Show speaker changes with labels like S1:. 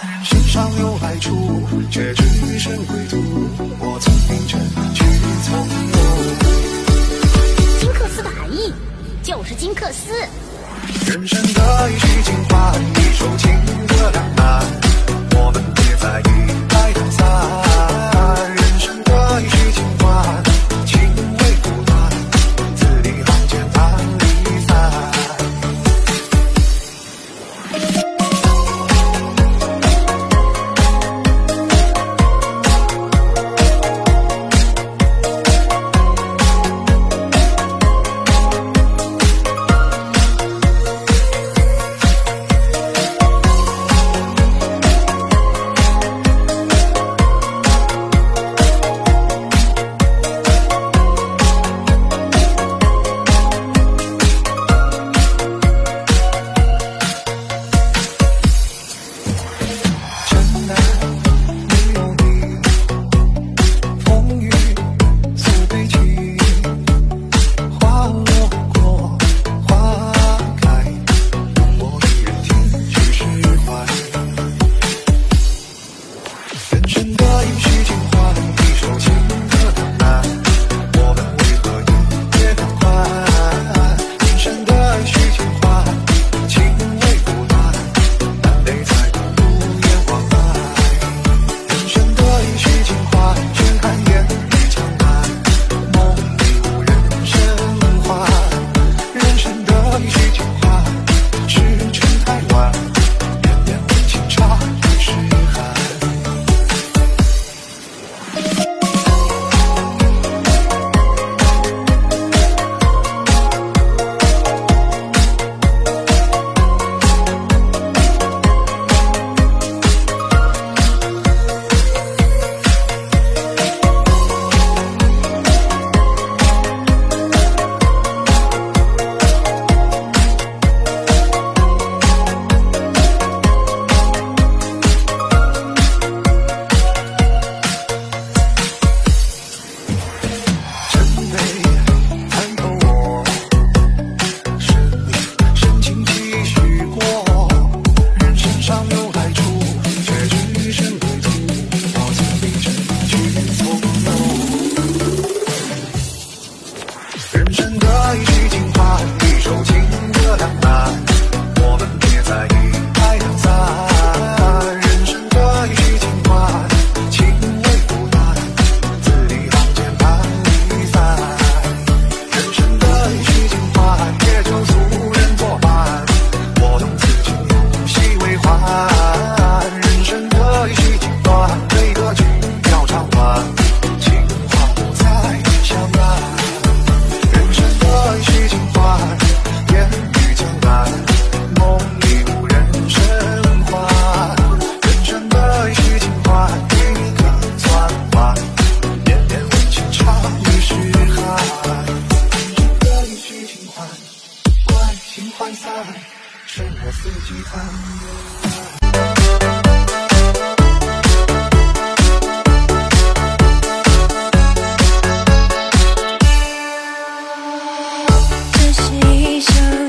S1: 人生尚有来处，却只剩归途。我曾冰城去从
S2: 容。金克斯的含义就是金克斯。
S1: 人生得意须尽欢，一首情人生的
S3: 这是一生。